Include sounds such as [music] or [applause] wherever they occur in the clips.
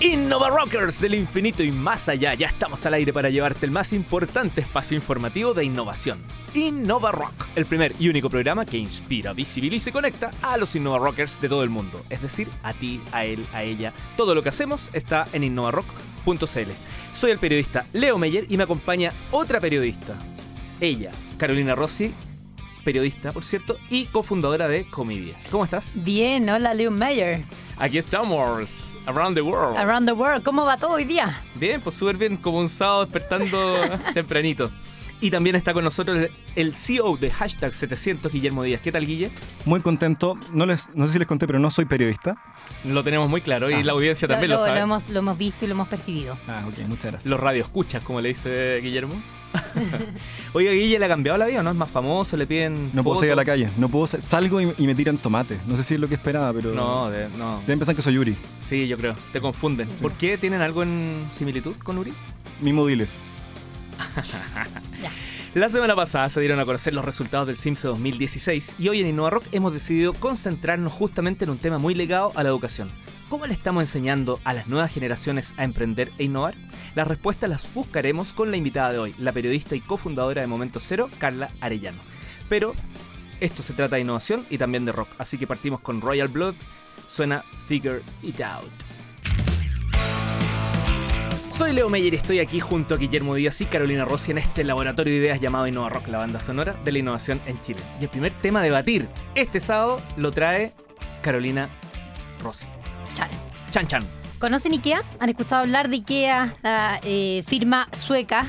Innova Rockers del infinito y más allá, ya estamos al aire para llevarte el más importante espacio informativo de innovación. Innova Rock, el primer y único programa que inspira, visibiliza y conecta a los Innova Rockers de todo el mundo. Es decir, a ti, a él, a ella. Todo lo que hacemos está en innovarock.cl. Soy el periodista Leo Meyer y me acompaña otra periodista. Ella, Carolina Rossi, periodista, por cierto, y cofundadora de Comedia. ¿Cómo estás? Bien, hola Leo Meyer. Aquí estamos, Around the World. Around the World, ¿cómo va todo hoy día? Bien, pues súper bien, como un sábado despertando [laughs] tempranito. Y también está con nosotros el CEO de Hashtag 700, Guillermo Díaz. ¿Qué tal, Guille? Muy contento. No, les, no sé si les conté, pero no soy periodista. Lo tenemos muy claro y Ah. la audiencia también lo, lo, sabe. hemos, lo hemos visto y lo hemos percibido. Ah, ok, muchas gracias. Los radioescuchas, como le dice Guillermo. [laughs] Oiga, Guille, ¿le ha cambiado la vida o no? ¿Es más famoso? ¿Le piden No puedo salir a la calle. No puedo sa- Salgo y, y me tiran tomate. No sé si es lo que esperaba, pero. No, de- no. Deben pensar que soy Yuri, Sí, yo creo. Te confunden. ¿Por qué? ¿Tienen algo en similitud con Uri? mismo dealer. [laughs] [laughs] La semana pasada se dieron a conocer los resultados del CIMSE 2016 y hoy en Innova Rock hemos decidido concentrarnos justamente en un tema muy ligado a la educación. ¿Cómo le estamos enseñando a las nuevas generaciones a emprender e innovar? Las respuestas las buscaremos con la invitada de hoy, la periodista y cofundadora de Momento Cero, Carla Arellano. Pero esto se trata de innovación y también de rock, así que partimos con Royal Blood, suena Figure It Out. Soy Leo Meyer y estoy aquí junto a Guillermo Díaz y Carolina Rossi en este laboratorio de ideas llamado Innova Rock, la banda sonora de la innovación en Chile. Y el primer tema a debatir este sábado lo trae Carolina Rossi. Chan. Chan. ¿Conocen IKEA? ¿Han escuchado hablar de IKEA, la eh, firma sueca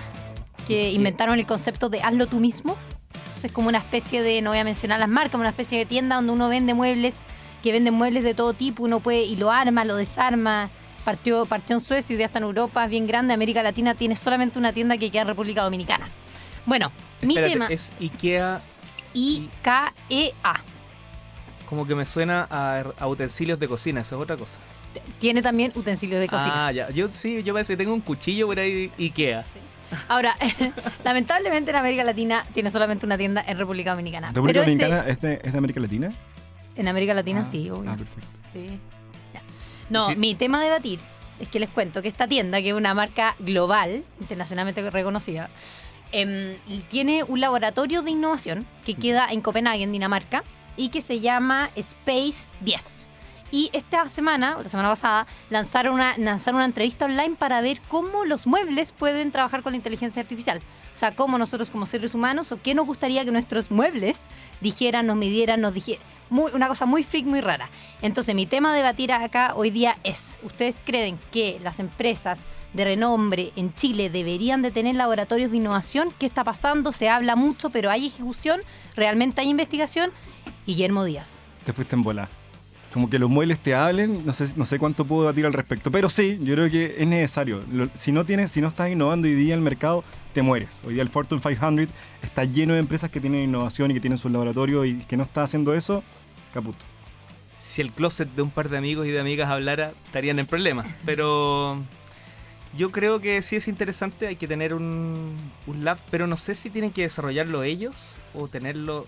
que inventaron el concepto de hazlo tú mismo? Entonces es como una especie de, no voy a mencionar las marcas, una especie de tienda donde uno vende muebles, que venden muebles de todo tipo, uno puede y lo arma, lo desarma. Partió, partió en Suecia, hoy día está en Europa, es bien grande. América Latina tiene solamente una tienda que queda en República Dominicana. Bueno, mi Espérate, tema, es Ikea, I-K-E-A. Como que me suena a, a utensilios de cocina, esa es otra cosa. Tiene también utensilios de cocina. Ah, ya. Yo sí, yo parece que tengo un cuchillo por ahí Ikea. Ahora, [laughs] lamentablemente en América Latina tiene solamente una tienda en República Dominicana. ¿República Pero ese- Dominicana es, de, es de América Latina? en América Latina Ah, sí, obvio. Ah, perfecto. Sí. Ya. No, Sí. mi tema a debatir es que les cuento que esta tienda, que es una marca global, internacionalmente reconocida, em, tiene un laboratorio de innovación que queda en Copenhague, en Dinamarca, y que se llama Space 10. Y esta semana, o la semana pasada, lanzaron una, lanzaron una entrevista online para ver cómo los muebles pueden trabajar con la inteligencia artificial. O sea, cómo nosotros como seres humanos, o qué nos gustaría que nuestros muebles dijeran, nos midieran, nos dijeran. Muy, una cosa muy freak, muy rara. Entonces, mi tema a debatir acá hoy día es, ¿ustedes creen que las empresas de renombre en Chile deberían de tener laboratorios de innovación? ¿Qué está pasando? Se habla mucho, pero ¿hay ejecución? ¿Realmente hay investigación? Guillermo Díaz. Te fuiste en bola. Como que los muebles te hablen, no sé, no sé cuánto puedo debatir al respecto, pero sí, yo creo que es necesario. Lo- si no tienes, si no estás innovando hoy día en el mercado, te mueres. Hoy día el Fortune 500 está lleno de empresas que tienen innovación y que tienen sus laboratorios y que no está haciendo eso, caputo. si el closet de un par de amigos y de amigas hablara, estarían en problemas. [laughs] Pero yo creo que sí es interesante, hay que tener un, un lab, pero no sé si tienen que desarrollarlo ellos o tenerlo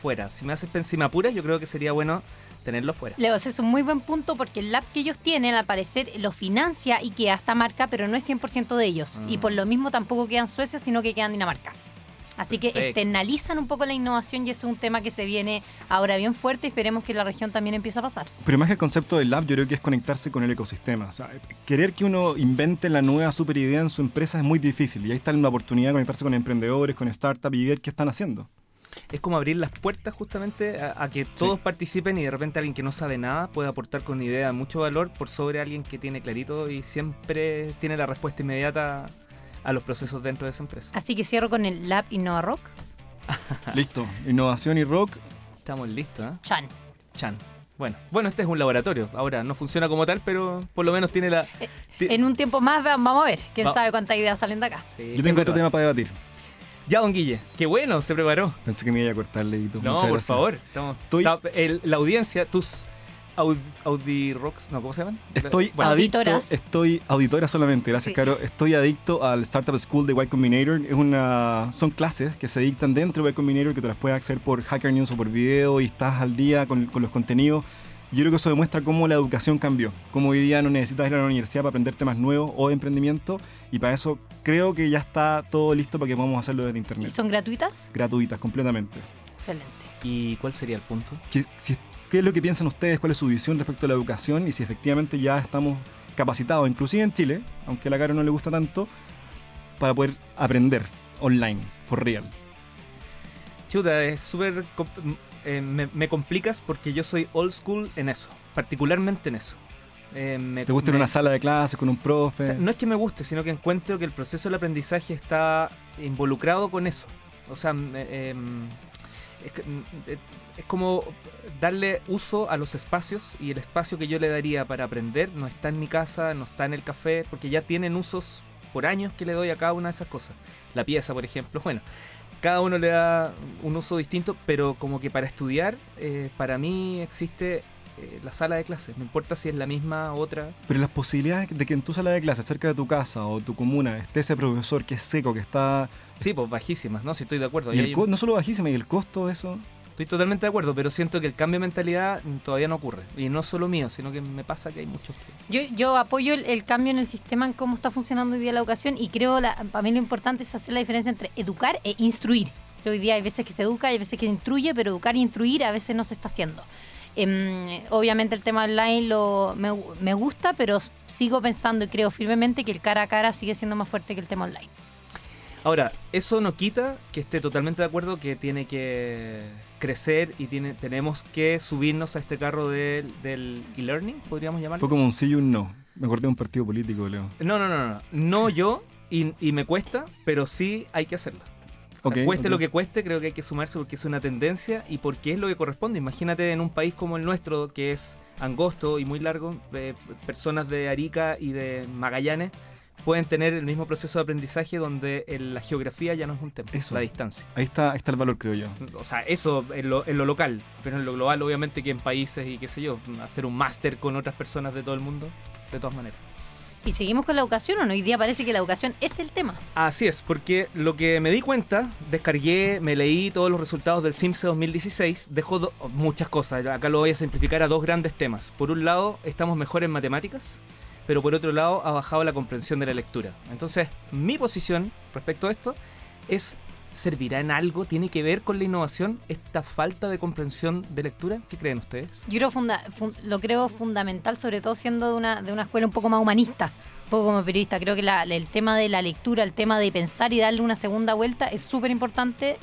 fuera. Si me haces pensar, si me apuras, yo creo que sería bueno tenerlo fuera. Leo, ese es un muy buen punto porque el lab que ellos tienen, al parecer, lo financia IKEA esta marca, pero no es 100% de ellos. Y Mm. por lo mismo tampoco queda en Suecia, sino que queda en Dinamarca. Así que Perfecto. externalizan un poco la innovación y eso es un tema que se viene ahora bien fuerte. Esperemos que la región también empiece a pasar. Pero más que el concepto del lab, yo creo que es conectarse con el ecosistema. O sea, querer que uno invente la nueva super idea en su empresa es muy difícil. Y ahí está la oportunidad de conectarse con emprendedores, con startups y ver qué están haciendo. Es como abrir las puertas justamente a, a que todos participen y de repente alguien que no sabe nada puede aportar con una idea de mucho valor por sobre alguien que tiene clarito y siempre tiene la respuesta inmediata a los procesos dentro de esa empresa. Así que cierro con el Lab Innova Rock. [laughs] Listo. Innovación y rock. Estamos listos, ¿eh? Chan. Chan. Bueno, bueno, este es un laboratorio. Ahora no funciona como tal, pero por lo menos tiene la. ti- En un tiempo más va- vamos a ver. ¿Quién Va- sabe cuántas ideas salen de acá? Sí, Yo tengo otro bueno. tema para debatir. Ya, don Guille. Qué bueno, se preparó. Pensé que me iba a cortar, Leito. No, por gracias. favor. Estamos, Estoy- está- el- la audiencia, tus aud, Audi Rocks, no, ¿cómo se llaman? Estoy Bueno, adicto, Auditoras. estoy auditora solamente, gracias Sí. Caro. Estoy adicto al Startup School de Y Combinator. Es una, son clases que se dictan dentro de Y Combinator que te las puedes hacer por Hacker News o por video y estás al día con, con los contenidos. Yo creo que eso demuestra cómo la educación cambió, cómo hoy día no necesitas ir a la universidad para aprender temas nuevos o de emprendimiento y para eso creo que ya está todo listo para que podamos hacerlo desde ¿Y internet. son gratuitas? Gratuitas, completamente. Excelente. ¿Y cuál sería el punto? ¿Qué, si- qué es lo que piensan ustedes? ¿Cuál es su visión respecto a la educación? Y si efectivamente ya estamos capacitados, inclusive en Chile, aunque a la cara no le gusta tanto, para poder aprender online, for real. Chuta, es súper... eh, me, me complicas porque yo soy old school en eso, particularmente en eso. Eh, me- ¿Te gusta me- una sala de clases con un profe? O sea, no es que me guste, sino que encuentro que el proceso del aprendizaje está involucrado con eso. O sea, me- em, es, mm, eh, es como darle uso a los espacios y el espacio que yo le daría para aprender no está en mi casa, no está en el café, porque ya tienen usos por años que le doy a cada una de esas cosas. La pieza, por ejemplo, bueno, cada uno le da un uso distinto, pero como que para estudiar, eh, para mí existe eh, la sala de clases, no importa si es la misma, otra, Pero las posibilidades de que en tu sala de clases, cerca de tu casa o tu comuna, esté ese profesor que es seco, que está... Sí, pues bajísimas, ¿no? Si estoy de acuerdo. Y el hay- no solo bajísima, y el costo de eso... Estoy totalmente de acuerdo, pero siento que el cambio de mentalidad todavía no ocurre. Y no solo mío, sino que me pasa que hay muchos que... Yo, yo apoyo el, el cambio en el sistema, en cómo está funcionando hoy día la educación y creo, la, para mí lo importante es hacer la diferencia entre educar e instruir. Creo que hoy día hay veces que se educa, hay veces que se instruye, pero educar e instruir a veces no se está haciendo. Em, obviamente el tema online lo, me, me gusta, pero sigo pensando y creo firmemente que el cara a cara sigue siendo más fuerte que el tema online. Ahora, eso no quita que esté totalmente de acuerdo que tiene que crecer y tiene, tenemos que subirnos a este carro del, del e-learning, podríamos llamarlo. Fue como un sí y un no. Me acordé de un partido político, Leo. No, no, no, no. No yo, y, y me cuesta, pero sí hay que hacerlo. O sea, cueste lo que cueste, creo que hay que sumarse porque es una tendencia y porque es lo que corresponde. Imagínate en un país como el nuestro, que es angosto y muy largo, eh, personas de Arica y de Magallanes pueden tener el mismo proceso de aprendizaje donde el- la geografía ya no es un tema, Eso. la distancia. Ahí está, ahí está el valor, creo yo. O sea, eso en lo, en lo local, pero en lo global obviamente que en países y qué sé yo, hacer un máster con otras personas de todo el mundo, de todas maneras. ¿Y seguimos con la educación o no? Hoy día parece que la educación es el tema. Así es, porque lo que me di cuenta, descargué, me leí todos los resultados del CIMSE 2016, dejó do- muchas cosas, acá lo voy a simplificar a dos grandes temas. Por un lado, estamos mejor en matemáticas, pero por otro lado, ha bajado la comprensión de la lectura. Entonces, mi posición respecto a esto es, ¿servirá en algo? ¿Tiene que ver con la innovación esta falta de comprensión de lectura? ¿Qué creen ustedes? Yo creo lo creo fundamental, sobre todo siendo de una, de una escuela un poco más humanista, un poco como periodista. Creo que la- el tema de la lectura, el tema de pensar y darle una segunda vuelta es súper importante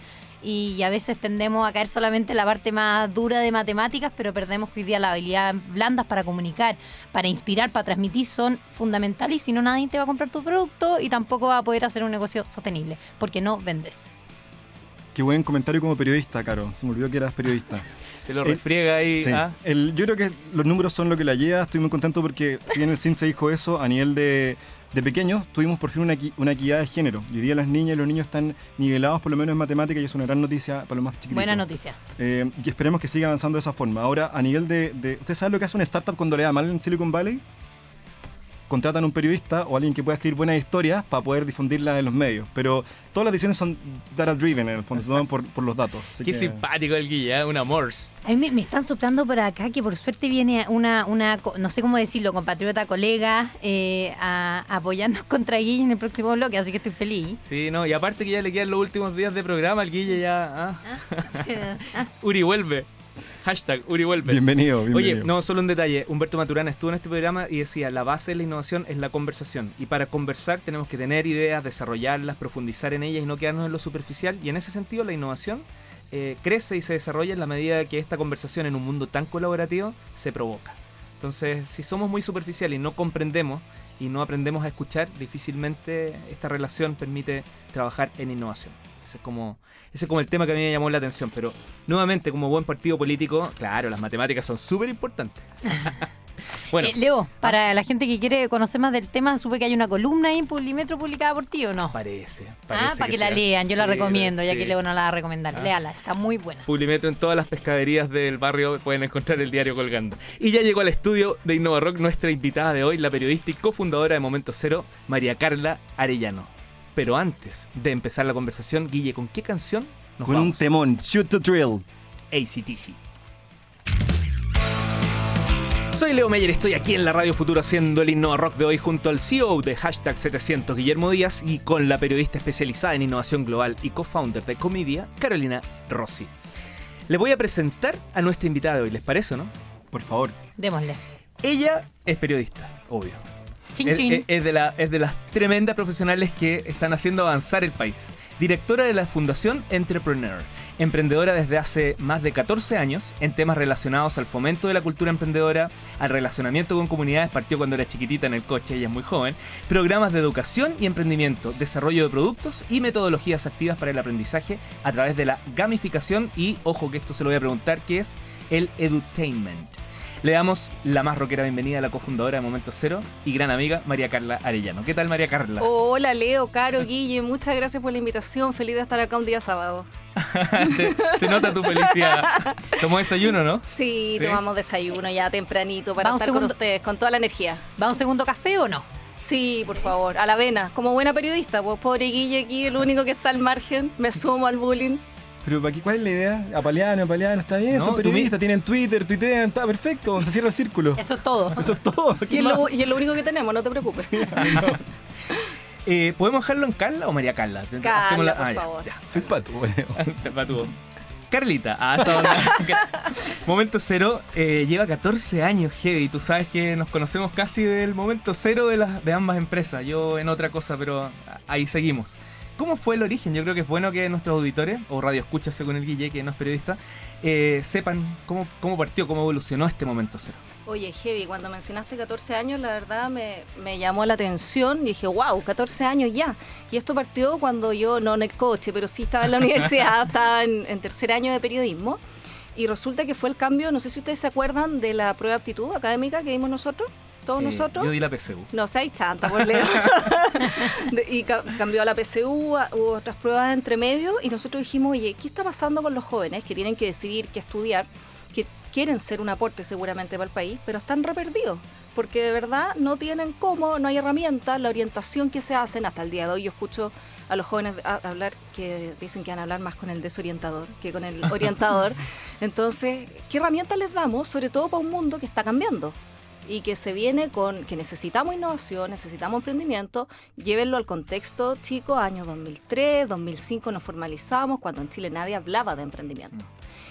y a veces tendemos a caer solamente en la parte más dura de matemáticas, pero perdemos que hoy día las habilidades blandas para comunicar, para inspirar, para transmitir son fundamentales y si no nadie te va a comprar tu producto y tampoco va a poder hacer un negocio sostenible, porque no vendes. Qué buen comentario como periodista, Caro. Se me olvidó que eras periodista. [laughs] Te lo refriega ahí. Sí. ¿ah? El- yo creo que los números son lo que la lleva. Estoy muy contento porque, si bien el CIM se dijo eso, a nivel de, de pequeños, tuvimos por fin una, equi- una equidad de género. Y hoy día las niñas y los niños están nivelados, por lo menos en matemática, y es una gran noticia para los más chiquitos. Buena noticia. Eh, y esperemos que siga avanzando de esa forma. Ahora, a nivel de, de- ¿Usted sabe lo que hace una startup cuando le da mal en Silicon Valley? Contratan un periodista o alguien que pueda escribir buenas historias para poder difundirlas en los medios. Pero todas las decisiones son data driven, en el fondo, se toman por, por los datos. Así Qué que- simpático el Guille, ¿eh? un amor. A mí me, me están soplando por acá que por suerte viene una, una co- no sé cómo decirlo, compatriota, colega, eh, a, a apoyarnos [laughs] contra Guille en el próximo bloque, así que estoy feliz. Sí, no, y aparte que ya le quedan los últimos días de programa, el Guille ya. ah, Ah, [laughs] Uri vuelve. Hashtag Uri. Bienvenido, bienvenido. Oye, no, solo un detalle. Humberto Maturana estuvo en este programa y decía, la base de la innovación es la conversación. Y para conversar tenemos que tener ideas, desarrollarlas, profundizar en ellas y no quedarnos en lo superficial. Y en ese sentido la innovación eh, crece y se desarrolla en la medida que esta conversación en un mundo tan colaborativo se provoca. Entonces, si somos muy superficiales y no comprendemos y no aprendemos a escuchar, difícilmente esta relación permite trabajar en innovación. Ese es como, ese es como el tema que a mí me llamó la atención. Pero nuevamente, como buen partido político, claro, las matemáticas son súper importantes. [laughs] [laughs] bueno, Eh, Leo, para la gente que quiere conocer más del tema, supe que hay una columna ahí en Publimetro publicada por ti, ¿o no? parece. Ah, parece para que, la sea. lean, yo la Sí, recomiendo, ya que Leo no la va a recomendar. Ah. Léala, está muy buena. Publimetro en todas las pescaderías del barrio pueden encontrar el diario colgando. Y ya llegó al estudio de Innova Rock nuestra invitada de hoy, la periodista y cofundadora de Momento Cero, María Carla Arellano. Pero antes de empezar la conversación, Guille, ¿con qué canción nos Con un temón, Shoot the Drill. ACTC. Soy Leo Meyer, estoy aquí en la Radio Futuro haciendo el Innova Rock de hoy junto al CEO de Hashtag 700, Guillermo Díaz, y con la periodista especializada en innovación global y co-founder de Comedia, Carolina Rossi. Le voy a presentar a nuestra invitada de hoy, ¿les parece o no? Por favor. Démosle. Ella es periodista, obvio. Chin, Es, chin. es- es de la- es de las tremendas profesionales que están haciendo avanzar el país. Directora de la Fundación Entrepreneur. Emprendedora desde hace más de 14 años en temas relacionados al fomento de la cultura emprendedora, al relacionamiento con comunidades, partió cuando era chiquitita en el coche, ella es muy joven, programas de educación y emprendimiento, desarrollo de productos y metodologías activas para el aprendizaje a través de la gamificación y, ojo que esto se lo voy a preguntar, que es el edutainment. Le damos la más rockera bienvenida a la cofundadora de Momento Cero y gran amiga María Carla Arellano. ¿Qué tal María Carla? Hola Leo, Caro, Guille, muchas gracias por la invitación. Feliz de estar acá un día sábado. [laughs] Se nota tu felicidad. [laughs] Tomó desayuno, ¿no? Sí, ¿Sí? tomamos desayuno ya tempranito para estar con ustedes, con toda la energía. ¿Va un segundo café o no? Sí, por favor, a la vena. Como buena periodista, pues pobre Guille aquí, el único que está al margen. Me sumo al bullying. Pero ¿para qué, ¿cuál es la idea? Apaleano, apaleano, está bien, No, son periodistas, tienen Twitter, tuitean, está perfecto, se cierra el círculo. Eso es todo. Eso es todo. Y ¿qué es, lo, y es lo único que tenemos, no te preocupes. [laughs] Eh, ¿Podemos dejarlo en Carla o María Carla? Carla, Hacemos la- por ah, ya, favor. ya. Soy pato, Leo. [laughs] Pa' tu- Carlita, a esa onda. [laughs] momento cero eh, lleva 14 años heavy. Tú sabes que nos conocemos casi del momento cero de, las, de ambas empresas. Yo en otra cosa, pero ahí seguimos. ¿Cómo fue el origen? Yo creo que es bueno que nuestros auditores, o radio escuchas según el Guille, que no es periodista, eh, sepan cómo, cómo partió, cómo evolucionó este momento cero. Oye, Heavy, cuando mencionaste 14 años, la verdad me, llamó la atención. Y dije, wow, 14 años ya. Y esto partió cuando yo, no en el coche, pero sí estaba en la [laughs] universidad, estaba en, en tercer año de periodismo. Y resulta que fue el cambio, no sé si ustedes se acuerdan de la prueba de aptitud académica que dimos nosotros, todos Eh, nosotros. Yo di la PSU. No seáis chanta, por Leo. [laughs] Y ca- cambió a la PSU, a- hubo otras pruebas entre medio y nosotros dijimos, oye, ¿qué está pasando con los jóvenes que tienen que decidir qué estudiar, que quieren ser un aporte seguramente para el país, pero están re perdidos? Porque de verdad no tienen cómo, no hay herramientas, la orientación que se hacen hasta el día de hoy. Yo escucho a los jóvenes a- hablar que dicen que van a hablar más con el desorientador que con el orientador. [laughs] Entonces, ¿qué herramientas les damos? Sobre todo para un mundo que está cambiando y que se viene con que necesitamos innovación, necesitamos emprendimiento, llévenlo al contexto, chicos, año 2003, 2005 nos formalizamos cuando en Chile nadie hablaba de emprendimiento.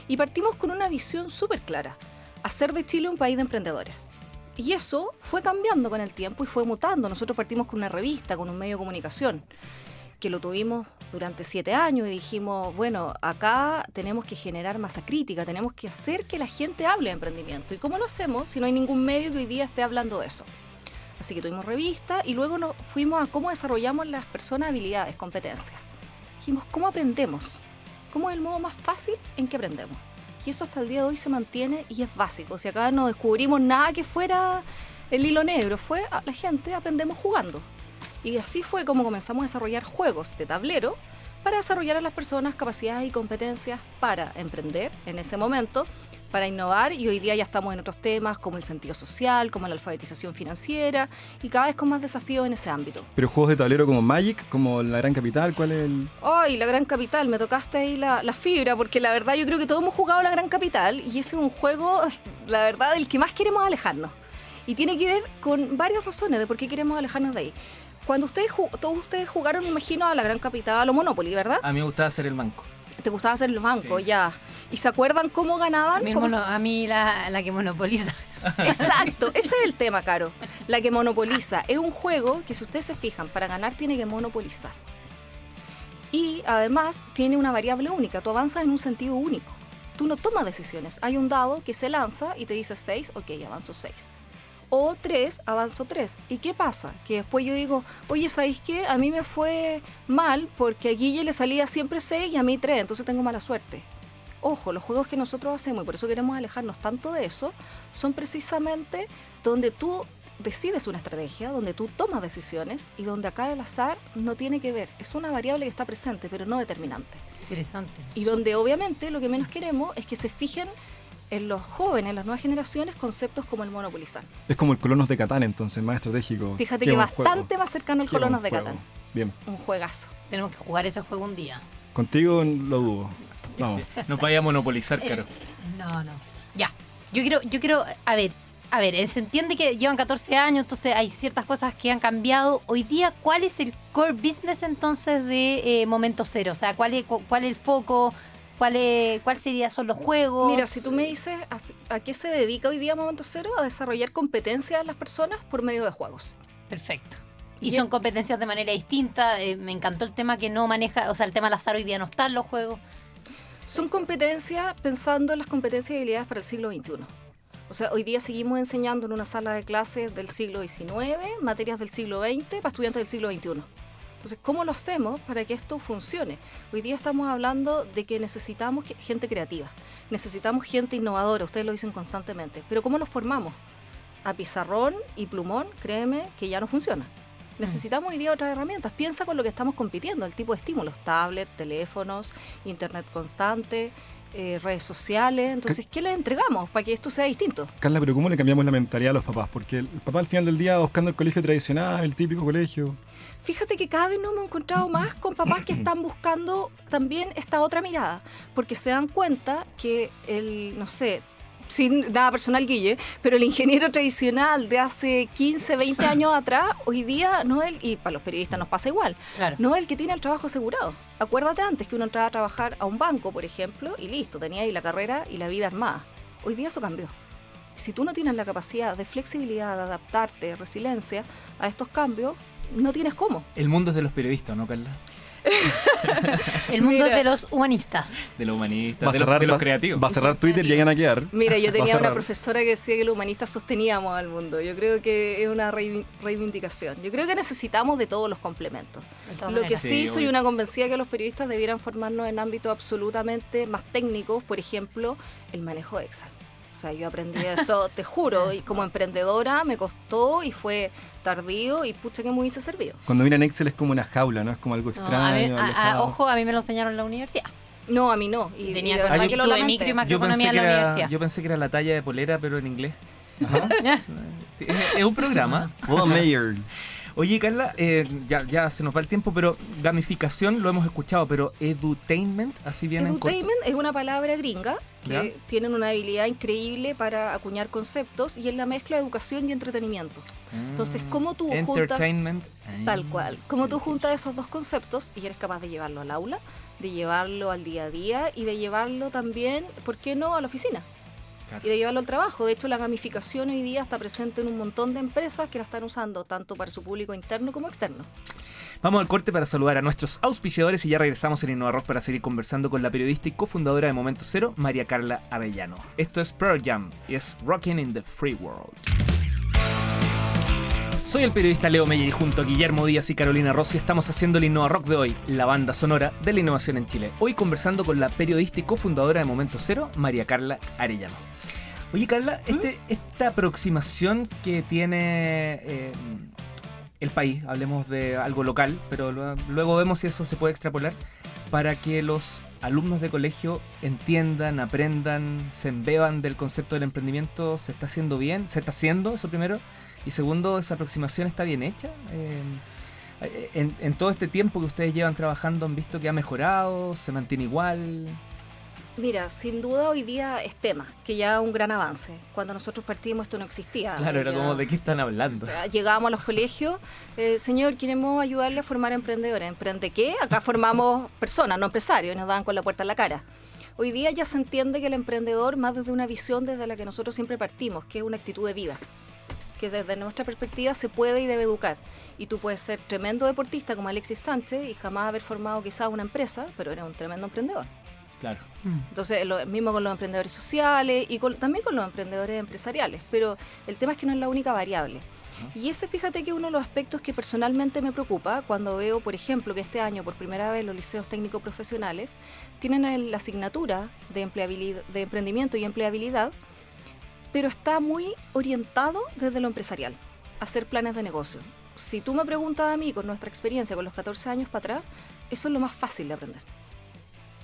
Y partimos con una visión súper clara, hacer de Chile un país de emprendedores. Y eso fue cambiando con el tiempo y fue mutando. Nosotros partimos con una revista, con un medio de comunicación, que lo tuvimos durante siete años y dijimos, bueno, acá tenemos que generar masa crítica, tenemos que hacer que la gente hable de emprendimiento. ¿Y cómo lo hacemos si no hay ningún medio que hoy día esté hablando de eso? Así que tuvimos revista y luego nos fuimos a cómo desarrollamos las personas habilidades, competencias. Dijimos, ¿cómo aprendemos? ¿Cómo es el modo más fácil en que aprendemos? Y eso hasta el día de hoy se mantiene y es básico. Si acá no descubrimos nada que fuera el hilo negro, fue la gente aprendemos jugando. Y así fue como comenzamos a desarrollar juegos de tablero para desarrollar a las personas capacidades y competencias para emprender en ese momento, para innovar y hoy día ya estamos en otros temas como el sentido social, como la alfabetización financiera y cada vez con más desafíos en ese ámbito. Pero juegos de tablero como Magic, como La Gran Capital, ¿cuál es el...? Ay, la Gran Capital, me tocaste ahí la, la fibra, porque la verdad yo creo que todos hemos jugado la Gran Capital y ese es un juego, la verdad, del que más queremos alejarnos. Y tiene que ver con varias razones de por qué queremos alejarnos de ahí. Cuando ustedes, todos ustedes jugaron, me imagino, a la Gran Capital o Monopoly, ¿verdad? A mí me gustaba hacer el banco. Te gustaba hacer el banco, Sí. ya. ¿Y se acuerdan cómo A ganaban? mí, ¿Cómo mono- a mí la, la que monopoliza. [laughs] Exacto, ese es el tema, Caro. La que monopoliza. Es un juego que si ustedes se fijan, para ganar tiene que monopolizar. Y además tiene una variable única, tú avanzas en un sentido único. Tú no tomas decisiones. Hay un dado que se lanza y te dice 6, ok, avanzo 6. O 3, avanzo 3. ¿Y qué pasa? Que después yo digo, oye, ¿sabéis qué? A mí me fue mal porque a Guille le salía siempre 6 y a mí 3, entonces tengo mala suerte ojo, los juegos que nosotros hacemos, y por eso queremos alejarnos tanto de eso, son precisamente donde tú decides una estrategia, donde tú tomas decisiones y donde acá el azar no tiene que ver. Es una variable que está presente, pero no determinante. Interesante. Y donde obviamente lo que menos queremos es que se fijen en los jóvenes, en las nuevas generaciones, conceptos como el monopolizar. Es como el Colonos de Catán, entonces, más estratégico. Fíjate Qué que bastante juego. más cercano al Qué Colonos de. Catán. Bien. Un juegazo. Tenemos que jugar ese juego un día. Contigo lo dudo. Vamos. [laughs] Nos vaya a monopolizar, caro. No, no. Ya. Yo quiero, yo quiero, a ver, a ver, eh, se entiende que llevan 14 años, entonces hay ciertas cosas que han cambiado. Hoy día, ¿cuál es el core business entonces de eh, Momento Cero? O sea, ¿cuál es, cu- cuál es el foco? ¿Cuál, es, ¿Cuál sería son los juegos? Mira, si tú me dices a, a qué se dedica hoy día Momento Cero, a desarrollar competencias de las personas por medio de juegos. Perfecto. Y son competencias de manera distinta. eh, me encantó el tema que no maneja, o sea, el tema del azar hoy día no está en los juegos. Son competencias pensando en las competencias y habilidades para el siglo XXI. O sea, hoy día seguimos enseñando en una sala de clases del siglo XIX, materias del siglo XX para estudiantes del siglo XXI. Entonces, ¿cómo lo hacemos para que esto funcione? Hoy día estamos hablando de que necesitamos gente creativa, necesitamos gente innovadora, ustedes lo dicen constantemente, pero ¿cómo lo formamos? A pizarrón y plumón, créeme que ya no funciona. Necesitamos hoy día otras herramientas. Piensa con lo que estamos compitiendo, el tipo de estímulos, tablet, teléfonos, internet constante, eh, redes sociales. Entonces, ¿qué le entregamos para que esto sea distinto? Carla, pero ¿cómo le cambiamos la mentalidad a los papás? Porque el papá al final del día buscando el colegio tradicional, el típico colegio. Fíjate que cada vez nos hemos encontrado más con papás que están buscando también esta otra mirada, porque se dan cuenta que el, no sé, sin nada personal, Guille, pero el ingeniero tradicional de hace 15, 20 años [laughs] atrás, hoy día no es el, y para los periodistas nos pasa igual, Claro. no es el que tiene el trabajo asegurado. Acuérdate antes que uno entraba a trabajar a un banco, por ejemplo, y listo, tenía ahí la carrera y la vida armada. Hoy día eso cambió. Si tú no tienes la capacidad de flexibilidad, de adaptarte, de resiliencia a estos cambios, no tienes cómo. El mundo es de los periodistas, ¿no, Carla? [laughs] El mundo Mira. de los humanistas. De los humanistas, Va a de, los, cerrar, de los va- creativos. va a cerrar Twitter y llegan a quedar. Mira, yo tenía una profesora que decía que los humanistas sosteníamos al mundo. Yo creo que es una reivi- reivindicación. Yo creo que necesitamos de todos los complementos. Lo que sí, Sí, soy una convencida que los periodistas debieran formarnos en ámbitos absolutamente más técnicos, por ejemplo, el manejo de Excel. O sea, yo aprendí eso, te juro, y como emprendedora me costó y fue tardío y pucha que me hubiese servido. Cuando miran Excel es como una jaula, ¿no? Es como algo No, extraño. a mí- a- a- alejado. ojo, a mí me lo enseñaron en la universidad. No, a mí no. Y, Tenía y con- yo que lo micro y yo macroeconomía pensé, en que la era, universidad. yo pensé que era la talla de polera, pero en inglés. Es, [laughs] es un programa. Hola, Mayor. Oye, Carla, eh, ya, ya se nos va el tiempo, pero gamificación lo hemos escuchado, pero edutainment, así viene en corto. Edutainment es una palabra gringa que ¿Ya? tienen una habilidad increíble para acuñar conceptos y es la mezcla de educación y entretenimiento. Entonces, ¿cómo tú juntas-. Tal cual. Como tú juntas esos dos conceptos y eres capaz de llevarlo al aula, de llevarlo al día a día y de llevarlo también, ¿por qué no?, a la oficina. Claro. Y de llevarlo al trabajo. De hecho, la gamificación hoy día está presente en un montón de empresas que la están usando tanto para su público interno como externo. Vamos al corte para saludar a nuestros auspiciadores y ya regresamos en Innova Rock para seguir conversando con la periodista y cofundadora de Momento Cero, María Carla Arellano. Esto es Pearl Jam y es Rockin' in the Free World. Soy el periodista Leo Meyer y junto a Guillermo Díaz y Carolina Rossi estamos haciendo el Innova Rock de hoy, la banda sonora de la innovación en Chile. Hoy conversando con la periodista y cofundadora de Momento Cero, María Carla Arellano. Oye Carla, este, esta aproximación que tiene eh, el país, hablemos de algo local, pero luego vemos si eso se puede extrapolar, para que los alumnos de colegio entiendan, aprendan, se embeban del concepto del emprendimiento, ¿se está haciendo bien? ¿Se está haciendo eso primero? Y segundo, ¿esa aproximación está bien hecha? Eh, en, en todo este tiempo que ustedes llevan trabajando, ¿han visto que ha mejorado? ¿Se mantiene igual? Mira, sin duda hoy día es tema, que ya un gran avance. Cuando nosotros partimos esto no existía. Claro, era Ya- como de qué están O hablando. sea, llegábamos a los colegios, eh, señor, queremos ayudarle a formar emprendedores. ¿Emprende qué? Acá formamos [laughs] personas, no empresarios, y nos daban con la puerta en la cara. Hoy día ya se entiende que el emprendedor, más desde una visión desde la que nosotros siempre partimos, que es una actitud de vida, que desde nuestra perspectiva se puede y debe educar. Y tú puedes ser tremendo deportista como Alexis Sánchez y jamás haber formado quizás una empresa, pero eres un tremendo emprendedor. Claro. Entonces, lo mismo con los emprendedores sociales y con- también con los emprendedores empresariales, pero el tema es que no es la única variable. Y ese, fíjate que uno de los aspectos que personalmente me preocupa cuando veo, por ejemplo, que este año por primera vez los liceos técnicos profesionales tienen la asignatura de, empleabilidad, de emprendimiento y empleabilidad, pero está muy orientado desde lo empresarial, a hacer planes de negocio. Si tú me preguntas a mí, con nuestra experiencia, con los 14 años para atrás, eso es lo más fácil de aprender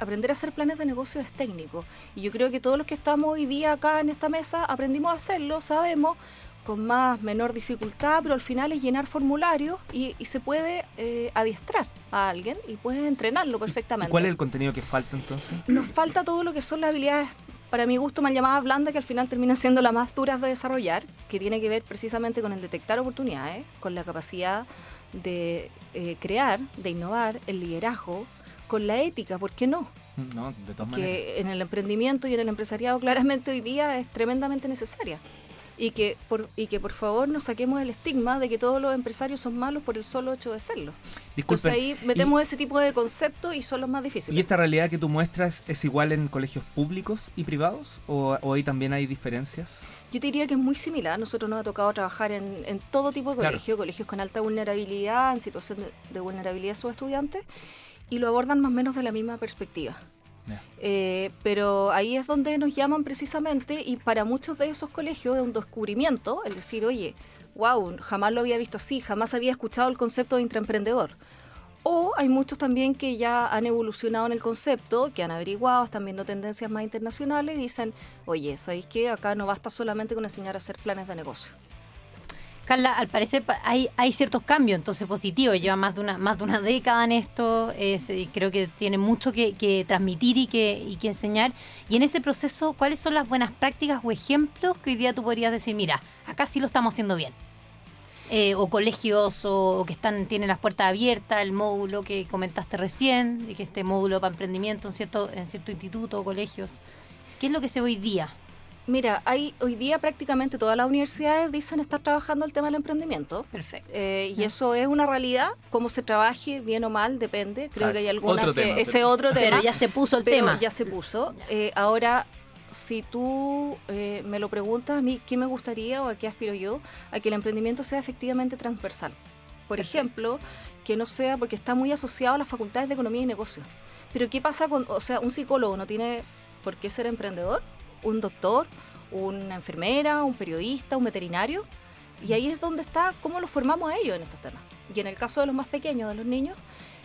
aprender a hacer planes de negocio es técnico. Y yo creo que todos los que estamos hoy día acá en esta mesa aprendimos a hacerlo, sabemos, con más, menor dificultad, pero al final es llenar formularios y, y se puede eh, adiestrar a alguien y puedes entrenarlo ¿Y perfectamente. cuál es el contenido que falta entonces? Nos falta todo lo que son las habilidades para mi gusto mal llamadas blandas, que al final terminan siendo las más duras de desarrollar, que tiene que ver precisamente con el detectar oportunidades, con la capacidad de eh, crear, de innovar, el liderazgo, con la ética, ¿por qué no? No, de todas maneras. Que en el emprendimiento y en el empresariado claramente hoy día es tremendamente necesaria. Y que, por, y que por favor nos saquemos el estigma de que todos los empresarios son malos por el solo hecho de serlo. Entonces Disculpen, ahí metemos ese tipo de conceptos y son los más difíciles. ¿Y esta realidad que tú muestras es igual en colegios públicos y privados? ¿O, o ahí también hay diferencias? Yo te diría que es muy similar. Nosotros nos ha tocado trabajar en, en todo tipo de Claro. colegios, colegios con alta vulnerabilidad, en situación de, de vulnerabilidad de sus estudiantes, y lo abordan más o menos de la misma perspectiva. Eh, pero ahí es donde nos llaman precisamente y para muchos de esos colegios es un descubrimiento, el decir, oye, wow, jamás lo había visto así, jamás había escuchado el concepto de intraemprendedor. O hay muchos también que ya han evolucionado en el concepto, que han averiguado, están viendo tendencias más internacionales y dicen, oye, ¿sabéis qué? Acá no basta solamente con enseñar a hacer planes de negocio. Carla, al parecer pa- hay, hay ciertos cambios, entonces positivos. Lleva más de una, más de una década en esto. Creo que tiene mucho que, transmitir y que, y que enseñar. Y en ese proceso, ¿cuáles son las buenas prácticas o ejemplos que hoy día tú podrías decir, mira, acá sí lo estamos haciendo bien? Eh, o colegios o, o que están tienen las puertas abiertas, el módulo que comentaste recién, y que este módulo para emprendimiento en cierto, en cierto instituto o colegios. ¿Qué es lo que se ve hoy día? Mira, hay, hoy día prácticamente todas las universidades dicen estar trabajando el tema del emprendimiento. Perfecto. Eh, y eso es una realidad. Cómo se trabaje, bien o mal, depende. Creo Ah, que hay algunas otro que tema, ese pero- otro tema. Pero ya se puso el pero tema. ya se puso. Eh, ahora, si tú eh, me lo preguntas, a mí, ¿qué me gustaría o a qué aspiro yo? A que el emprendimiento sea efectivamente transversal. Por Perfecto. ejemplo, que no sea porque está muy asociado a las facultades de economía y negocio. Pero ¿qué pasa con, o sea, un psicólogo no tiene por qué ser emprendedor? ¿Un doctor? ¿Una enfermera? ¿Un periodista? ¿Un veterinario? Y ahí es donde está cómo los formamos a ellos en estos temas. Y en el caso de los más pequeños, de los niños,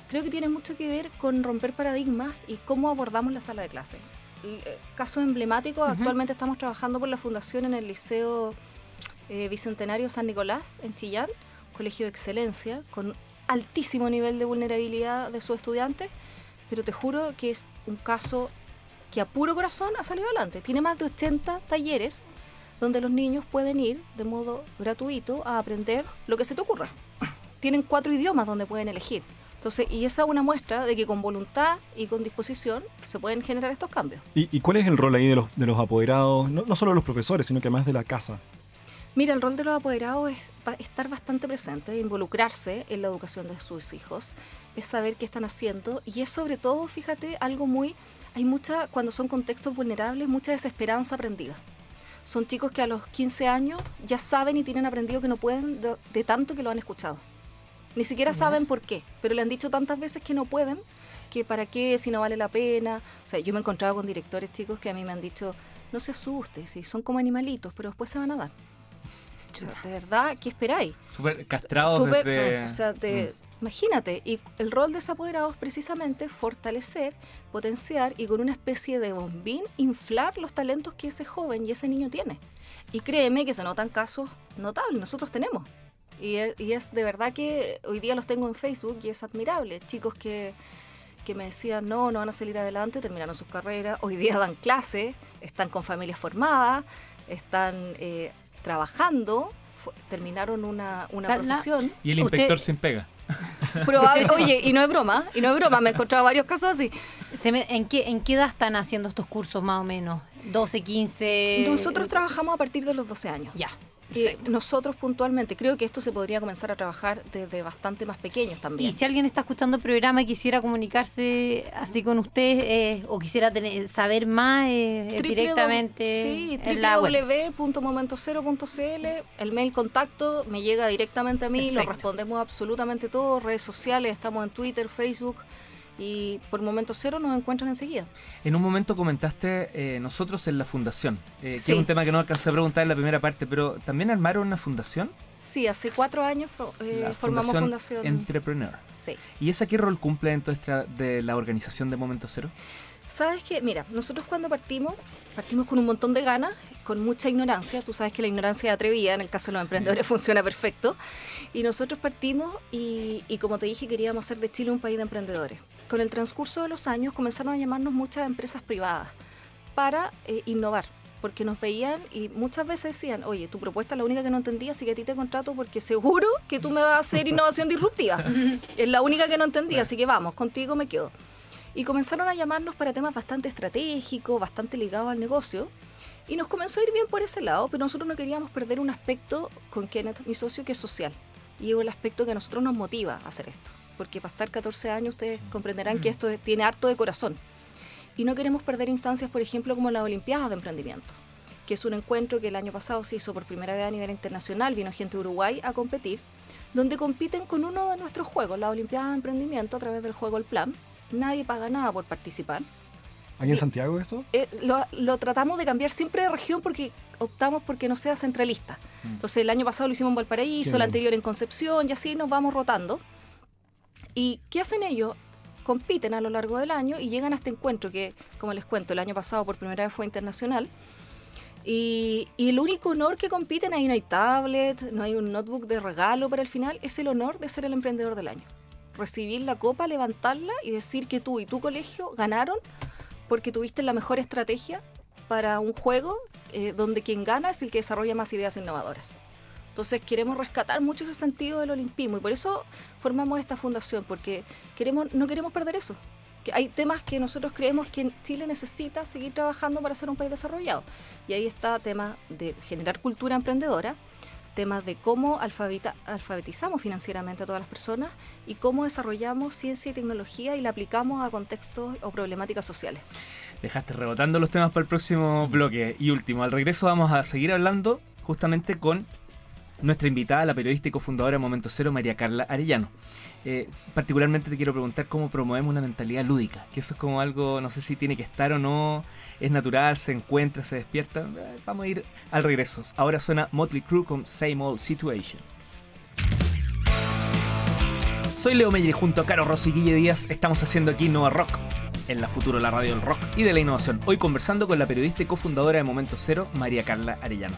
creo que tiene mucho que ver con romper paradigmas y cómo abordamos la sala de clase. Eh, caso emblemático, actualmente estamos trabajando por la fundación en el Liceo eh, Bicentenario San Nicolás, en Chillán, colegio de excelencia, con altísimo nivel de vulnerabilidad de sus estudiantes, pero te juro que es un caso que a puro corazón ha salido adelante. Tiene más de 80 talleres donde los niños pueden ir de modo gratuito a aprender lo que se te ocurra. Tienen cuatro idiomas donde pueden elegir. Entonces, y esa es una muestra de que con voluntad y con disposición se pueden generar estos cambios. ¿Y, y cuál es el rol ahí de los, de los apoderados? No, no solo de los profesores, sino que más de la casa. Mira, el rol de los apoderados es estar bastante presente, involucrarse en la educación de sus hijos, es saber qué están haciendo y es sobre todo, fíjate, algo muy... Hay mucha, cuando son contextos vulnerables, mucha desesperanza aprendida. Son chicos que a los 15 años ya saben y tienen aprendido que no pueden de, de tanto que lo han escuchado. Ni siquiera saben por qué, pero le han dicho tantas veces que no pueden, que para qué, si no vale la pena. O sea, yo me he encontrado con directores chicos que a mí me han dicho, no se asuste, si son como animalitos, pero después se van a dar. O sea, de verdad, ¿qué esperáis? Súper castrados desde... o sea, te- imagínate, y el rol de ese apoderado es precisamente fortalecer, potenciar y con una especie de bombín inflar los talentos que ese joven y ese niño tiene. Y créeme que se notan casos notables, nosotros tenemos. Y es, y es de verdad que hoy día los tengo en Facebook y es admirable. Chicos que, que me decían, no, no van a salir adelante, terminaron sus carreras, hoy día dan clases, están con familias formadas, están eh, trabajando, terminaron una, una profesión. Y el Usted- inspector sin pega. [laughs] Probable- oye, y no es broma, y no es broma, me he encontrado varios casos así. Se me- ¿en, qué, ¿En qué edad están haciendo estos cursos más o menos? ¿12, 15? Nosotros trabajamos a partir de los 12 años. Ya. Perfecto. nosotros puntualmente, creo que esto se podría comenzar a trabajar desde bastante más pequeños también. Y si alguien está escuchando el programa y quisiera comunicarse así con usted eh, o quisiera tener, saber más eh, directamente sí, www.momentocero.cl, el mail contacto me llega directamente a mí, lo Perfecto. respondemos absolutamente todo, redes sociales, estamos en Twitter, Facebook y por Momento Cero nos encuentran enseguida. En un momento comentaste eh, nosotros en la fundación, eh, que Sí. es un tema que no alcancé a preguntar en la primera parte, pero ¿también armaron una fundación? Sí, hace cuatro años eh, La formamos Fundación. Entrepreneur. Sí. ¿Y esa qué rol cumple dentro de la organización de Momento Cero? Sabes que, mira, nosotros cuando partimos, partimos con un montón de ganas, con mucha ignorancia. Tú sabes que la ignorancia es atrevida, en el caso de los emprendedores funciona perfecto. Y nosotros partimos y, y como te dije, queríamos hacer de Chile un país de emprendedores. Con el transcurso de los años comenzaron a llamarnos muchas empresas privadas. para eh, innovar. Porque nos veían y muchas veces decían, oye, tu propuesta es la única que no entendía, así que a ti te contrato porque seguro que tú me vas a hacer [laughs] innovación disruptiva. es la única que no entendía, así que vamos, contigo me quedo. Y comenzaron a llamarnos para temas bastante estratégicos, bastante ligados al negocio. Y nos comenzó a ir bien por ese lado, pero nosotros no queríamos perder un aspecto con Kenneth, mi socio, que es social. Y es el aspecto que a nosotros nos motiva a hacer esto. Porque para estar 14 años ustedes comprenderán que esto tiene harto de corazón. Y no queremos perder instancias, por ejemplo, como las Olimpiadas de Emprendimiento, que es un encuentro que el año pasado se hizo por primera vez a nivel internacional, vino gente de Uruguay a competir, donde compiten con uno de nuestros juegos, la Olimpiada de Emprendimiento, a través del juego El Plan. Nadie paga nada por participar. ¿Hay en Santiago esto? Eh, lo, lo tratamos de cambiar siempre de región porque optamos porque no sea centralista. Entonces el año pasado lo hicimos en Valparaíso, el anterior en Concepción y así nos vamos rotando. ¿Y qué hacen ellos? Compiten a lo largo del año y llegan a este encuentro que, como les cuento, el año pasado por primera vez fue internacional. Y, y el único honor que compiten, ahí no hay tablet, no hay un notebook de regalo para el final, es el honor de ser el emprendedor del año. Recibir la copa, levantarla y decir que tú y tu colegio ganaron porque tuviste la mejor estrategia para un juego eh, donde quien gana es el que desarrolla más ideas innovadoras. Entonces queremos rescatar mucho ese sentido del olimpismo y por eso formamos esta fundación, porque queremos, no queremos perder eso. Que hay temas que nosotros creemos que Chile necesita seguir trabajando para ser un país desarrollado. Y ahí está tema de generar cultura emprendedora, temas de cómo alfabetizamos financieramente a todas las personas y cómo desarrollamos ciencia y tecnología y la aplicamos a contextos o problemáticas sociales. Dejaste rebotando los temas para el próximo bloque. Y último, al regreso vamos a seguir hablando justamente con nuestra invitada, la periodista y cofundadora de Momento Cero, María Carla Arellano. Eh, particularmente te quiero preguntar cómo promovemos una mentalidad lúdica, que eso es como algo, no sé si tiene que estar o no, es natural, se encuentra, se despierta. Eh, Vamos a ir al regreso. Ahora suena Motley Crue con Same Old Situation. Soy Leo Meyer y junto a Caro Guille Díaz estamos haciendo aquí Nova Rock, en la futuro la radio del rock y de la innovación. Hoy conversando con la periodista y cofundadora de Momento Cero, María Carla Arellano.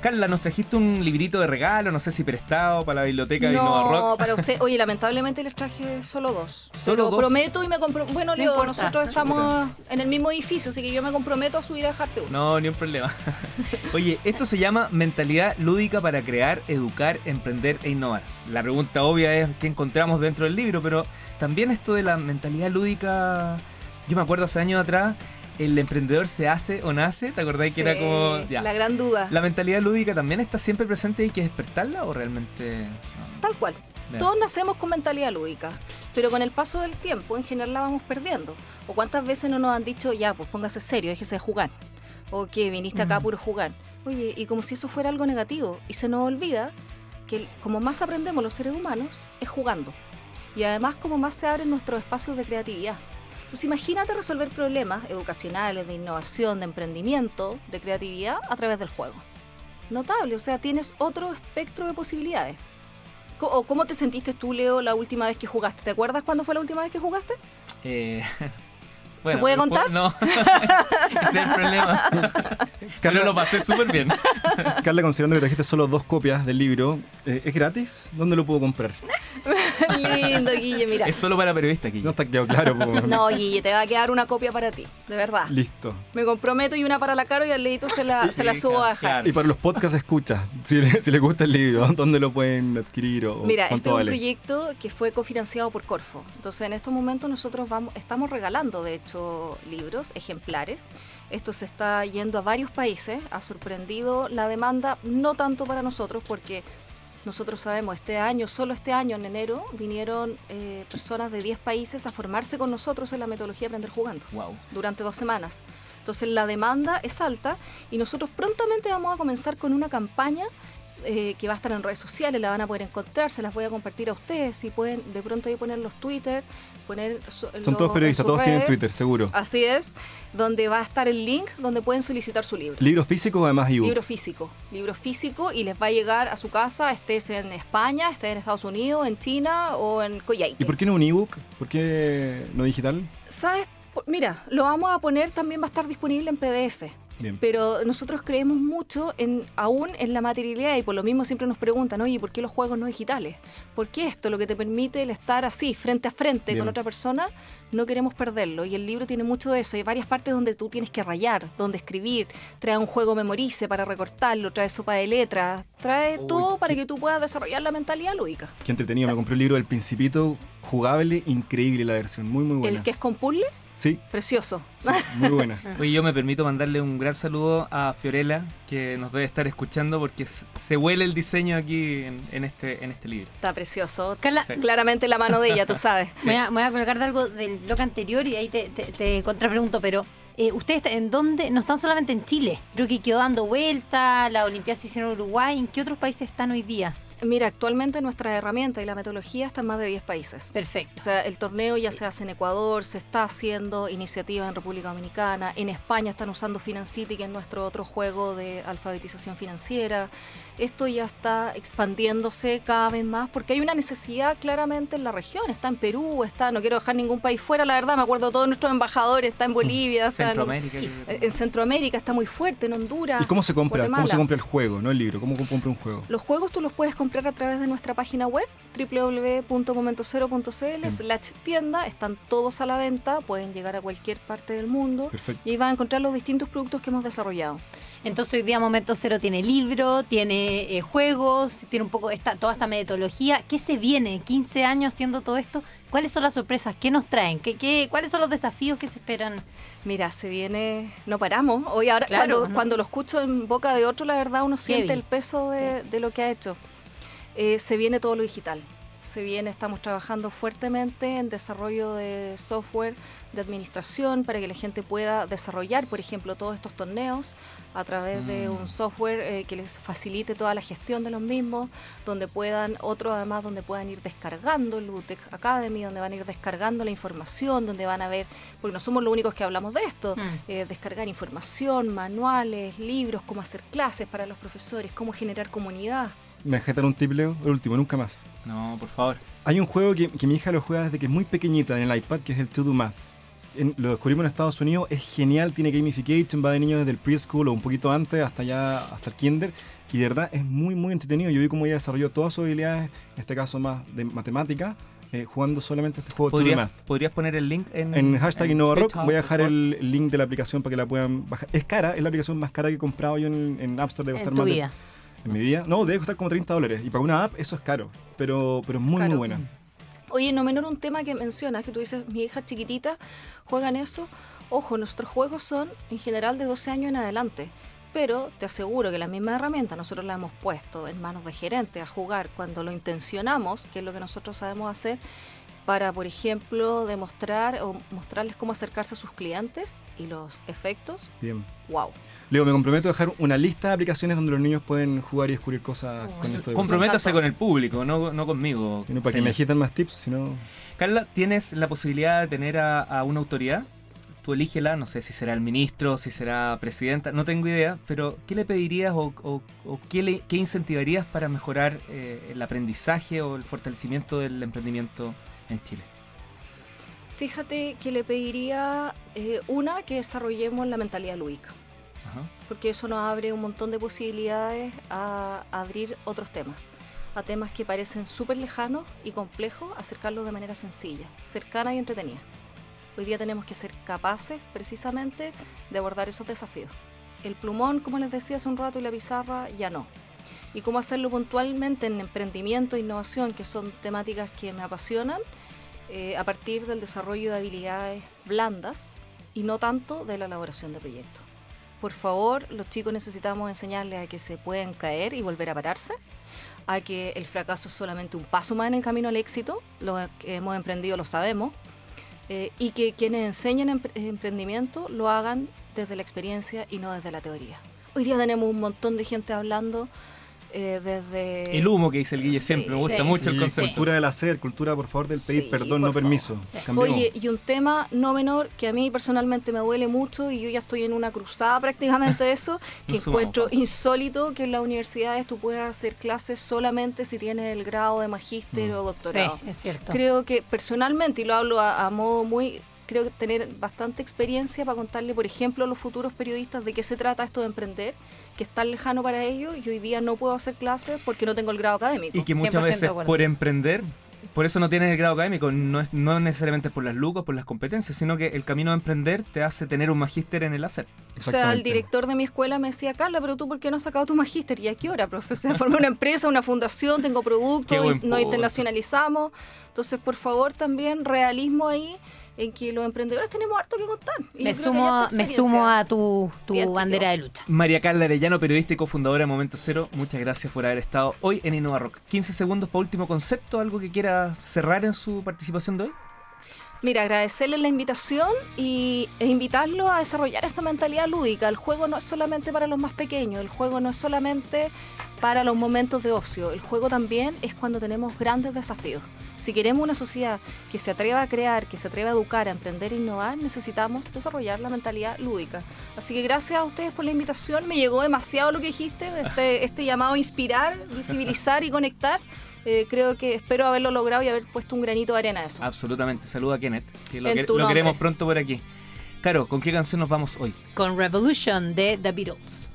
Carla, nos trajiste un librito de regalo, no sé si prestado para la biblioteca de Innova No, Rock. para usted. Oye, lamentablemente les traje solo dos. ¿Solo pero dos? prometo y me compro. Bueno, No Leo, importa. nosotros estamos en el mismo edificio, así que yo me comprometo a subir a dejarte uno. No, ni un problema. [laughs] Oye, esto se llama mentalidad lúdica para crear, educar, emprender e innovar. La pregunta obvia es qué encontramos dentro del libro, pero también esto de la mentalidad lúdica, yo me acuerdo hace años atrás, el emprendedor se hace o nace, ¿te acordáis que era como... ya. La gran duda. ¿La mentalidad lúdica también está siempre presente y hay que despertarla o realmente... no? Tal cual. Bien. Todos nacemos con mentalidad lúdica, pero con el paso del tiempo en general la vamos perdiendo. O cuántas veces no nos han dicho, ya, pues póngase serio, déjese de jugar. O que viniste acá a puro jugar. Oye, y como si eso fuera algo negativo. Y se nos olvida que como más aprendemos los seres humanos es jugando. Y además como más se abren nuestros espacios de creatividad. Entonces imagínate resolver problemas educacionales, de innovación, de emprendimiento, de creatividad a través del juego. Notable, o sea, tienes otro espectro de posibilidades. Co- ¿O cómo te sentiste tú, Leo, la última vez que jugaste? ¿Te acuerdas cuándo fue la última vez que jugaste? Eh, [laughs] ¿Se puede contar? No, [laughs] [laughs] ese es el problema. Pero lo pasé súper bien. Carla, considerando que trajiste solo dos copias del libro, eh, ¿es gratis? ¿Dónde lo puedo comprar? [laughs] Lindo, Guille, mira. Es solo para periodistas aquí. No está quedado claro. No, Guille, te va a quedar una copia para ti, de verdad. Listo. Me comprometo y una para la Caro y al leito se la, se la Sí, subo a dejar. Y para los podcasts escucha, si, le- si les gusta el libro, ¿dónde lo pueden adquirir o Mira, este es un vale? proyecto que fue cofinanciado por Corfo. Entonces, en estos momentos nosotros vamos, estamos regalando, de hecho, libros, ejemplares. Esto se está yendo a varios países. Ha sorprendido la demanda, no tanto para nosotros, porque nosotros sabemos, este año, solo este año, en enero, vinieron eh, personas de 10 países a formarse con nosotros en la metodología Aprender Jugando Wow. durante dos semanas. Entonces la demanda es alta y nosotros prontamente vamos a comenzar con una campaña eh, que va a estar en redes sociales, la van a poder encontrar, se las voy a compartir a ustedes, si pueden de pronto ahí poner los Twitter, poner... so- Son los- todos periodistas, todos tienen. Twitter, seguro. Así es, donde va a estar el link donde pueden solicitar su libro. ¿Libro físico o además ebook? Libro físico, libro físico y les va a llegar a su casa, estés en España, estés en Estados Unidos, en China o en Coyhaique. ¿Y por qué no un ebook? ¿Por qué no digital? ¿Sabes? Mira, lo vamos a poner, también va a estar disponible en PDF. Bien. Pero nosotros creemos mucho en aún en la materialidad y por lo mismo siempre nos preguntan, oye, ¿por qué los juegos no digitales? ¿Por qué esto, lo que te permite el estar así, frente a frente Bien. con otra persona, no queremos perderlo? Y el libro tiene mucho de eso. Hay varias partes donde tú tienes que rayar, donde escribir, trae un juego memorice para recortarlo, trae sopa de letras, trae Uy, todo para qué- que tú puedas desarrollar la mentalidad lúdica. Qué entretenido. Me compré el libro del Principito, jugable, increíble la versión. Muy, muy buena. El que es con puzzles, Sí, precioso. sí, muy buena. [laughs] Oye, yo me permito mandarle un gran saludo a Fiorella, que nos debe estar escuchando porque se huele el diseño aquí en, en este, en este libro. Está precioso. Carla, Sí. Claramente la mano de ella, tú sabes. me voy, a, me voy a colocar de algo del bloque anterior y ahí te, te, te contrapregunto, pero eh, ¿ustedes en dónde? No están solamente en Chile, creo que quedó dando vuelta, la Olimpiada se hicieron en Uruguay, ¿en qué otros países están hoy día? Mira, actualmente nuestra herramienta y la metodología está en más de 10 países. O Perfecto. sea, el torneo ya se hace en Ecuador, se está haciendo iniciativa en República Dominicana, en España están usando Financity, que es nuestro otro juego de alfabetización financiera. Esto ya está expandiéndose cada vez más porque hay una necesidad claramente en la región. Está en Perú, está, no quiero dejar ningún país fuera, la verdad, me acuerdo todos nuestros embajadores, está en Bolivia, está en, Centroamérica. en Centroamérica, está muy fuerte, en Honduras. ¿Y cómo se compra? ¿Cómo se compra el juego, no el libro? ¿Cómo compra un juego? Los juegos tú los puedes comprar a través de nuestra página web www.momentocero.cl slash tienda. Están todos a la venta, pueden llegar a cualquier parte del mundo Perfecto. y ahí van a encontrar los distintos productos que hemos desarrollado. Entonces hoy día Momento Cero tiene libro, tiene eh, juegos, tiene un poco esta, toda esta metodología. ¿Qué se viene? 15 años haciendo todo esto. ¿Cuáles son las sorpresas? ¿Qué nos traen? ¿Qué, qué, ¿Cuáles son los desafíos que se esperan? Mira, se viene, no paramos. Hoy ahora, Claro, cuando, ¿no? cuando lo escucho en boca de otro, la verdad uno siente Heavy. el peso de, de lo que ha hecho. Eh, se viene todo lo digital. Se viene, estamos trabajando fuertemente en desarrollo de software de administración para que la gente pueda desarrollar, por ejemplo, todos estos torneos a través de Mm. un software eh, que les facilite toda la gestión de los mismos, donde puedan, otro además, donde puedan ir descargando el Lutec Academy, donde van a ir descargando la información, donde van a ver, porque no somos los únicos que hablamos de esto, Mm. eh, descargar información, manuales, libros, cómo hacer clases para los profesores, cómo generar comunidad. ¿Me dar un tip, Leo? El último, nunca más. No, por favor. Hay un juego que, que mi hija lo juega desde que es muy pequeñita en el iPad, que es el To Do Math. En- lo descubrimos en Estados Unidos, es genial, tiene gamification, va de niños desde el preschool o un poquito antes hasta ya hasta el kinder. Y de verdad es muy, muy entretenido. Yo vi cómo ella desarrolló todas sus habilidades, en este caso más de matemática, eh, jugando solamente este juego To Do ¿Podrías, Math. podrías poner el link en, En hashtag InnovaRock voy a dejar el link de la aplicación para que la puedan bajar. Es cara, es la aplicación más cara que he comprado yo en, en App Store. De- vida. En mi vida. No, debe costar como 30 dólares. Y para una app eso es caro. Pero, pero es muy, Caro. muy buena. Oye, no menor un tema que mencionas, que tú dices, mi hija chiquitita juegan eso. Ojo, nuestros juegos son en general de 12 años en adelante. Pero te aseguro que la misma herramienta nosotros la hemos puesto en manos de gerentes a jugar cuando lo intencionamos, que es lo que nosotros sabemos hacer, para, por ejemplo, demostrar o mostrarles cómo acercarse a sus clientes y los efectos. Bien. ¡Wow! Leo, me comprometo a dejar una lista de aplicaciones donde los niños pueden jugar y descubrir cosas Oh, con sí, esto. de- Comprométase con el público, no, no conmigo. Si no, para que me agitan más tips, si no... Carla, ¿tienes la posibilidad de tener a, a una autoridad? Tú elígela, no sé si será el ministro, si será presidenta, no tengo idea, pero ¿qué le pedirías o, o- o qué, le, qué incentivarías para mejorar eh, el aprendizaje o el fortalecimiento del emprendimiento en Chile? Fíjate que le pediría, eh, una, que desarrollemos la mentalidad lúdica. Ajá. porque eso nos abre un montón de posibilidades a abrir otros temas, a temas que parecen súper lejanos y complejos, acercarlos de manera sencilla, cercana y entretenida. Hoy día tenemos que ser capaces precisamente de abordar esos desafíos. El plumón, como les decía hace un rato, y la pizarra ya no. Y cómo hacerlo puntualmente en emprendimiento e innovación, que son temáticas que me apasionan, eh, a partir del desarrollo de habilidades blandas y no tanto de la elaboración de proyectos. Por favor, los chicos necesitamos enseñarles a que se pueden caer y volver a pararse, a que el fracaso es solamente un paso más en el camino al éxito, lo que hemos emprendido lo sabemos, eh, y que quienes enseñan empre- emprendimiento lo hagan desde la experiencia y no desde la teoría. Hoy día tenemos un montón de gente hablando eh, desde... El humo que dice el Guille Sí, siempre, me gusta sí. mucho el Y concepto. cultura del hacer, cultura por favor del pedir Sí, perdón, no favor. permiso. Oye, y un tema no menor que a mí personalmente me duele mucho y yo ya estoy en una cruzada prácticamente de eso, [laughs] que encuentro insólito que en las universidades tú puedas hacer clases solamente si tienes el grado de magíster Mm. o Sí, doctorado. es cierto. Creo que personalmente, y lo hablo a, a modo muy creo que tener bastante experiencia para contarle, por ejemplo, a los futuros periodistas de qué se trata esto de emprender, que es tan lejano para ellos y hoy día no puedo hacer clases porque no tengo el grado académico. Y que 100% muchas veces acuerdo. por emprender, por eso no tienes el grado académico, no, es, no necesariamente por las lucas, por las competencias, sino que el camino de emprender te hace tener un magíster en el hacer. O sea, el director de mi escuela me decía, Carla, pero tú, ¿por qué no has sacado tu magíster? ¿Y a qué hora, profe? [laughs] O sea, formé una empresa, una fundación, tengo [laughs] productos, nos internacionalizamos. Entonces, por favor, también realismo ahí en que los emprendedores tenemos harto que contar. Y Me que sumo, me sumo a tu, tu Bien, bandera de lucha. María Carla Arellano, periodista y cofundadora de Momento Cero, muchas gracias por haber estado hoy en Innova Rock. 15 segundos para último concepto, algo que quiera cerrar en su participación de hoy. Mira, agradecerles la invitación y, e invitarlo a desarrollar esta mentalidad lúdica. El juego no es solamente para los más pequeños, el juego no es solamente para los momentos de ocio, el juego también es cuando tenemos grandes desafíos. Si queremos una sociedad que se atreva a crear, que se atreva a educar, a emprender e innovar, necesitamos desarrollar la mentalidad lúdica. Así que gracias a ustedes por la invitación. Me llegó demasiado lo que dijiste, este, este llamado a inspirar, visibilizar y conectar. Eh, creo que espero haberlo logrado y haber puesto un granito de arena a eso. Absolutamente. Saluda a Kenneth, que lo, En que- tu lo queremos pronto por aquí. Caro, ¿con qué canción nos vamos hoy? Con Revolution de The Beatles.